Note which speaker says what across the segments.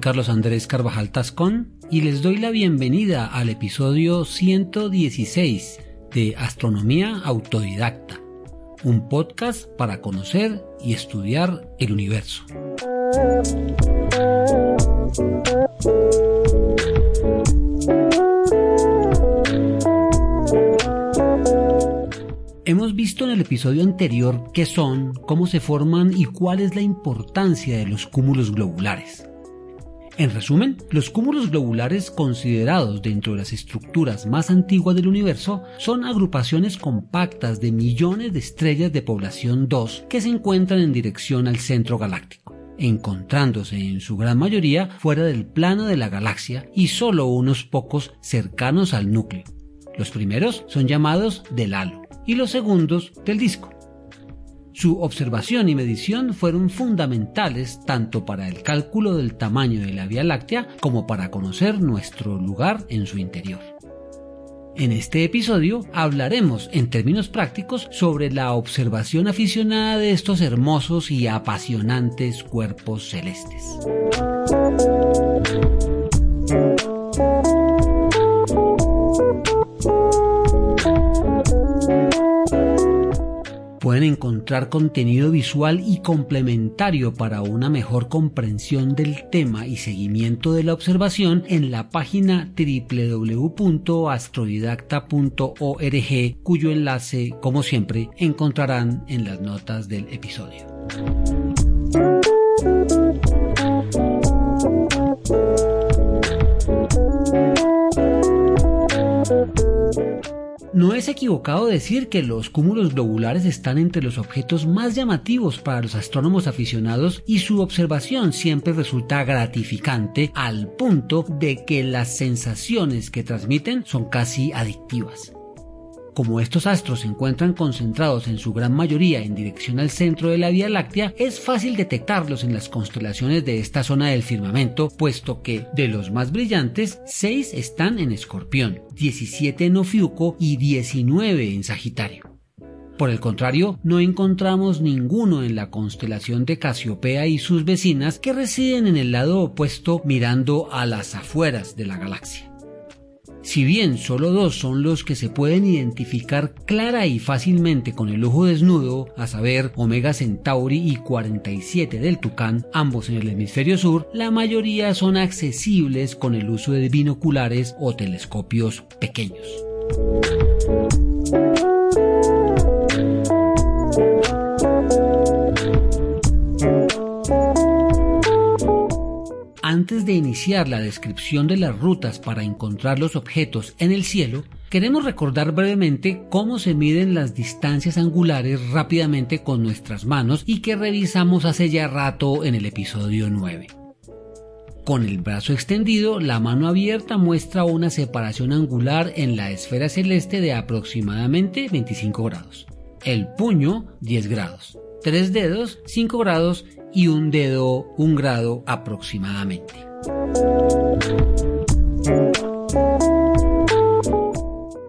Speaker 1: Carlos Andrés Carvajal Tascón y les doy la bienvenida al episodio 116 de Astronomía Autodidacta, un podcast para conocer y estudiar el universo. Hemos visto en el episodio anterior qué son, cómo se forman y cuál es la importancia de los cúmulos globulares. En resumen, los cúmulos globulares considerados dentro de las estructuras más antiguas del universo son agrupaciones compactas de millones de estrellas de población 2 que se encuentran en dirección al centro galáctico, encontrándose en su gran mayoría fuera del plano de la galaxia y solo unos pocos cercanos al núcleo. Los primeros son llamados del halo y los segundos del disco. Su observación y medición fueron fundamentales tanto para el cálculo del tamaño de la Vía Láctea como para conocer nuestro lugar en su interior. En este episodio hablaremos en términos prácticos sobre la observación aficionada de estos hermosos y apasionantes cuerpos celestes. Pueden encontrar contenido visual y complementario para una mejor comprensión del tema y seguimiento de la observación en la página www.astrodidacta.org cuyo enlace, como siempre, encontrarán en las notas del episodio. No es equivocado decir que los cúmulos globulares están entre los objetos más llamativos para los astrónomos aficionados y su observación siempre resulta gratificante al punto de que las sensaciones que transmiten son casi adictivas. Como estos astros se encuentran concentrados en su gran mayoría en dirección al centro de la Vía Láctea, es fácil detectarlos en las constelaciones de esta zona del firmamento, puesto que de los más brillantes, 6 están en Escorpión, 17 en Ofiuco y 19 en Sagitario. Por el contrario, no encontramos ninguno en la constelación de Casiopea y sus vecinas que residen en el lado opuesto mirando a las afueras de la galaxia. Si bien solo dos son los que se pueden identificar clara y fácilmente con el ojo desnudo, a saber Omega Centauri y 47 del Tucán, ambos en el hemisferio sur, la mayoría son accesibles con el uso de binoculares o telescopios pequeños. Antes de iniciar la descripción de las rutas para encontrar los objetos en el cielo, queremos recordar brevemente cómo se miden las distancias angulares rápidamente con nuestras manos y que revisamos hace ya rato en el episodio 9. Con el brazo extendido, la mano abierta muestra una separación angular en la esfera celeste de aproximadamente 25 grados. El puño 10 grados. Tres dedos 5 grados y un dedo un grado aproximadamente.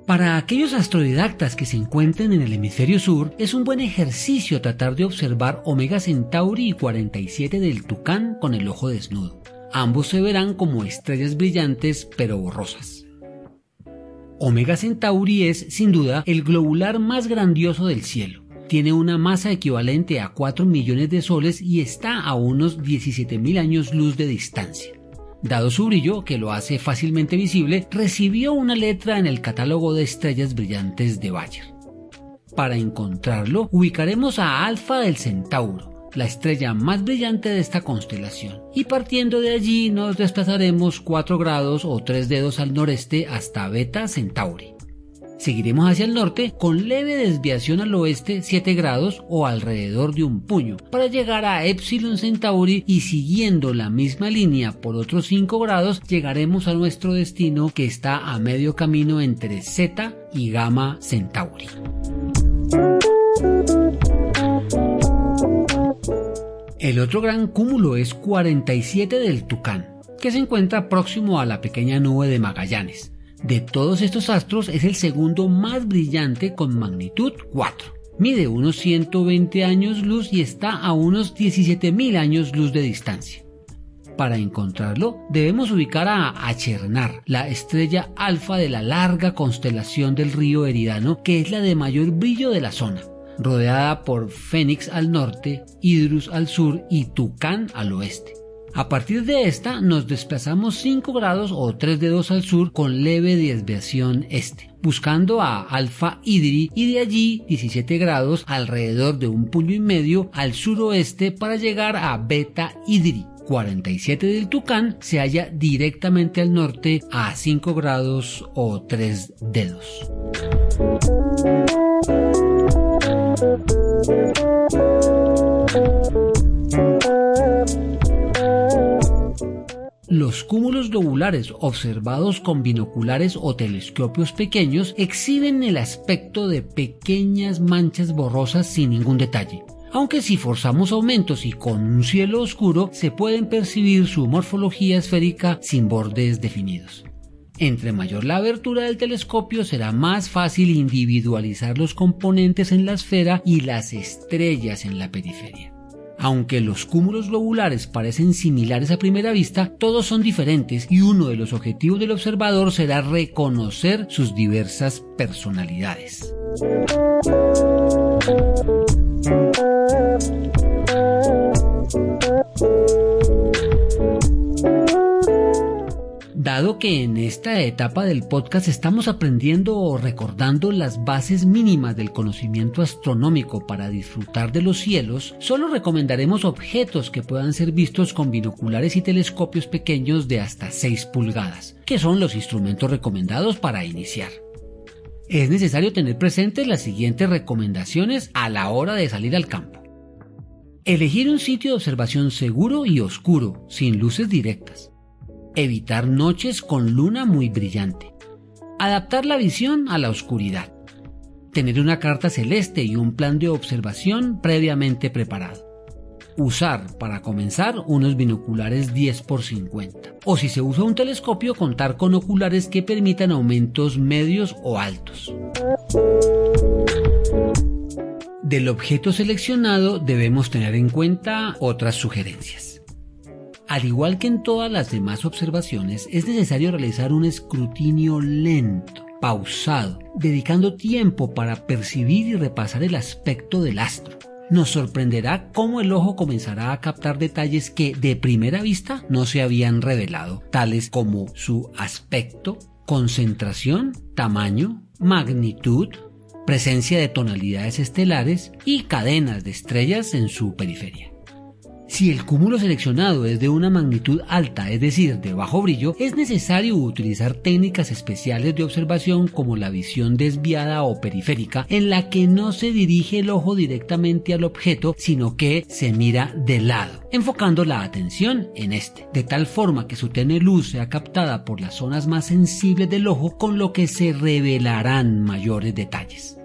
Speaker 1: Para aquellos astrodidactas que se encuentren en el hemisferio sur, es un buen ejercicio tratar de observar Omega Centauri y 47 del Tucán con el ojo desnudo. Ambos se verán como estrellas brillantes pero borrosas. Omega Centauri es, sin duda, el globular más grandioso del cielo tiene una masa equivalente a 4 millones de soles y está a unos 17.000 años luz de distancia. Dado su brillo, que lo hace fácilmente visible, recibió una letra en el catálogo de estrellas brillantes de Bayer. Para encontrarlo, ubicaremos a Alfa del Centauro, la estrella más brillante de esta constelación, y partiendo de allí nos desplazaremos 4 grados o 3 dedos al noreste hasta Beta Centauri. Seguiremos hacia el norte con leve desviación al oeste 7 grados o alrededor de un puño para llegar a Epsilon Centauri y siguiendo la misma línea por otros 5 grados llegaremos a nuestro destino que está a medio camino entre Z y Gamma Centauri. El otro gran cúmulo es 47 del Tucán, que se encuentra próximo a la pequeña nube de Magallanes. De todos estos astros es el segundo más brillante con magnitud 4. Mide unos 120 años luz y está a unos 17.000 años luz de distancia. Para encontrarlo, debemos ubicar a Achernar, la estrella alfa de la larga constelación del río Eridano, que es la de mayor brillo de la zona rodeada por Fénix al norte, Idrus al sur y Tucán al oeste. A partir de esta nos desplazamos 5 grados o 3 dedos al sur con leve desviación este, buscando a Alfa Idri y de allí 17 grados alrededor de un puño y medio al suroeste para llegar a Beta Idri. 47 del Tucán se halla directamente al norte a 5 grados o 3 dedos. Los cúmulos globulares observados con binoculares o telescopios pequeños exhiben el aspecto de pequeñas manchas borrosas sin ningún detalle. Aunque si forzamos aumentos y con un cielo oscuro se pueden percibir su morfología esférica sin bordes definidos. Entre mayor la abertura del telescopio será más fácil individualizar los componentes en la esfera y las estrellas en la periferia. Aunque los cúmulos globulares parecen similares a primera vista, todos son diferentes y uno de los objetivos del observador será reconocer sus diversas personalidades. Dado que en esta etapa del podcast estamos aprendiendo o recordando las bases mínimas del conocimiento astronómico para disfrutar de los cielos, solo recomendaremos objetos que puedan ser vistos con binoculares y telescopios pequeños de hasta 6 pulgadas, que son los instrumentos recomendados para iniciar. Es necesario tener presentes las siguientes recomendaciones a la hora de salir al campo. Elegir un sitio de observación seguro y oscuro, sin luces directas evitar noches con luna muy brillante, adaptar la visión a la oscuridad, tener una carta celeste y un plan de observación previamente preparado. Usar para comenzar unos binoculares 10 x 50 o si se usa un telescopio contar con oculares que permitan aumentos medios o altos. Del objeto seleccionado debemos tener en cuenta otras sugerencias. Al igual que en todas las demás observaciones, es necesario realizar un escrutinio lento, pausado, dedicando tiempo para percibir y repasar el aspecto del astro. Nos sorprenderá cómo el ojo comenzará a captar detalles que de primera vista no se habían revelado, tales como su aspecto, concentración, tamaño, magnitud, presencia de tonalidades estelares y cadenas de estrellas en su periferia. Si el cúmulo seleccionado es de una magnitud alta, es decir, de bajo brillo, es necesario utilizar técnicas especiales de observación como la visión desviada o periférica, en la que no se dirige el ojo directamente al objeto, sino que se mira de lado, enfocando la atención en este, de tal forma que su tenue luz sea captada por las zonas más sensibles del ojo, con lo que se revelarán mayores detalles.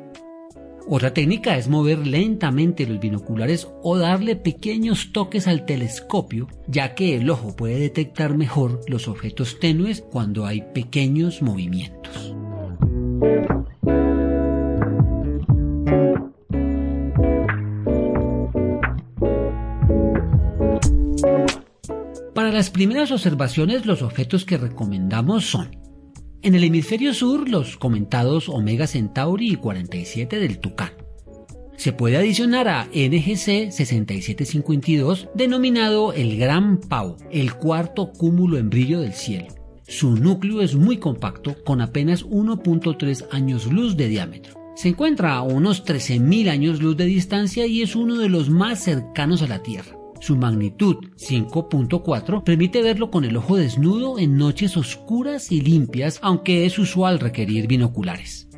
Speaker 1: Otra técnica es mover lentamente los binoculares o darle pequeños toques al telescopio, ya que el ojo puede detectar mejor los objetos tenues cuando hay pequeños movimientos. Para las primeras observaciones los objetos que recomendamos son en el hemisferio sur, los comentados Omega Centauri y 47 del Tucán. Se puede adicionar a NGC 6752, denominado el Gran Pau, el cuarto cúmulo en brillo del cielo. Su núcleo es muy compacto, con apenas 1.3 años luz de diámetro. Se encuentra a unos 13.000 años luz de distancia y es uno de los más cercanos a la Tierra. Su magnitud 5.4 permite verlo con el ojo desnudo en noches oscuras y limpias, aunque es usual requerir binoculares.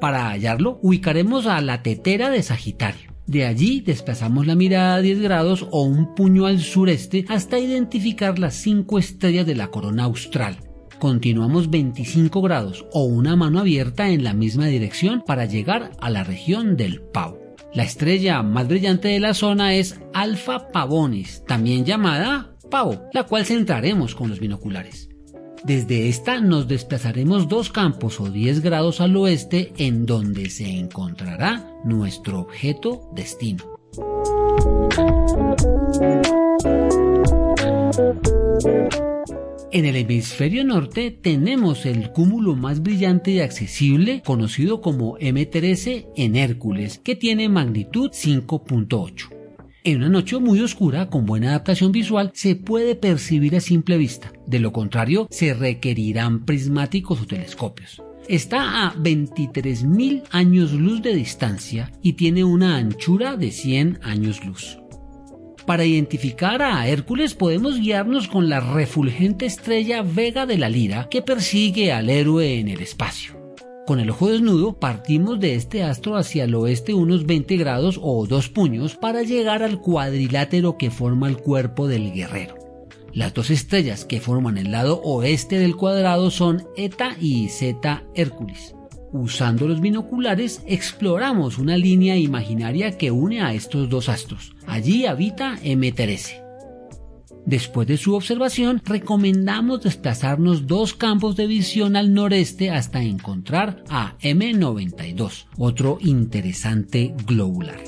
Speaker 1: Para hallarlo, ubicaremos a la tetera de Sagitario. De allí desplazamos la mirada a 10 grados o un puño al sureste hasta identificar las 5 estrellas de la corona austral. Continuamos 25 grados o una mano abierta en la misma dirección para llegar a la región del Pau. La estrella más brillante de la zona es Alpha Pavonis, también llamada Pavo, la cual centraremos con los binoculares. Desde esta nos desplazaremos dos campos o 10 grados al oeste en donde se encontrará nuestro objeto destino. En el hemisferio norte tenemos el cúmulo más brillante y accesible conocido como M13 en Hércules, que tiene magnitud 5.8. En una noche muy oscura, con buena adaptación visual, se puede percibir a simple vista. De lo contrario, se requerirán prismáticos o telescopios. Está a 23.000 años luz de distancia y tiene una anchura de 100 años luz. Para identificar a Hércules podemos guiarnos con la refulgente estrella Vega de la Lira que persigue al héroe en el espacio. Con el ojo desnudo partimos de este astro hacia el oeste unos 20 grados o dos puños para llegar al cuadrilátero que forma el cuerpo del guerrero. Las dos estrellas que forman el lado oeste del cuadrado son Eta y Zeta Hércules. Usando los binoculares exploramos una línea imaginaria que une a estos dos astros. Allí habita M13. Después de su observación, recomendamos desplazarnos dos campos de visión al noreste hasta encontrar a M92, otro interesante globular.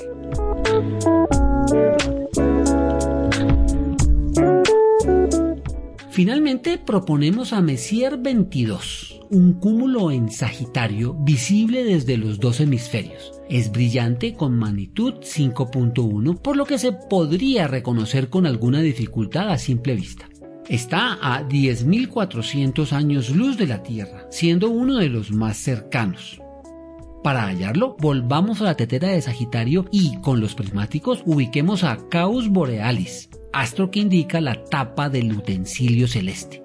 Speaker 1: Finalmente proponemos a Messier 22, un cúmulo en Sagitario visible desde los dos hemisferios. Es brillante con magnitud 5.1, por lo que se podría reconocer con alguna dificultad a simple vista. Está a 10.400 años luz de la Tierra, siendo uno de los más cercanos. Para hallarlo, volvamos a la tetera de Sagitario y, con los prismáticos, ubiquemos a Caus Borealis, astro que indica la tapa del utensilio celeste.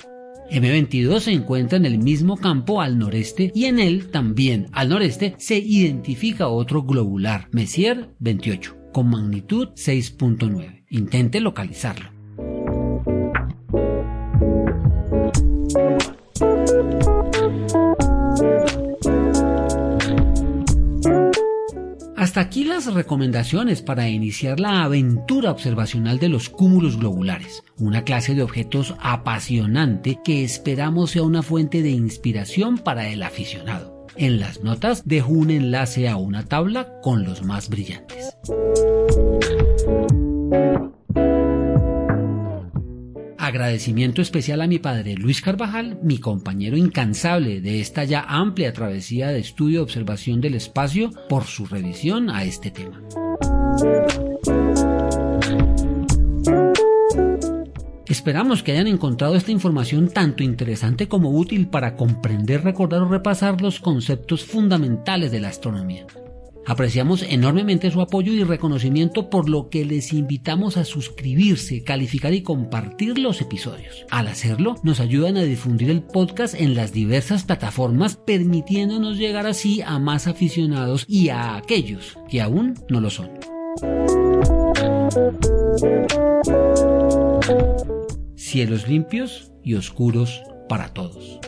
Speaker 1: M22 se encuentra en el mismo campo al noreste y en él también al noreste se identifica otro globular, Messier 28, con magnitud 6.9. Intente localizarlo. Hasta aquí las recomendaciones para iniciar la aventura observacional de los cúmulos globulares, una clase de objetos apasionante que esperamos sea una fuente de inspiración para el aficionado. En las notas dejo un enlace a una tabla con los más brillantes. Agradecimiento especial a mi padre Luis Carvajal, mi compañero incansable de esta ya amplia travesía de estudio y observación del espacio, por su revisión a este tema. Esperamos que hayan encontrado esta información tanto interesante como útil para comprender, recordar o repasar los conceptos fundamentales de la astronomía. Apreciamos enormemente su apoyo y reconocimiento por lo que les invitamos a suscribirse, calificar y compartir los episodios. Al hacerlo, nos ayudan a difundir el podcast en las diversas plataformas, permitiéndonos llegar así a más aficionados y a aquellos que aún no lo son. Cielos limpios y oscuros para todos.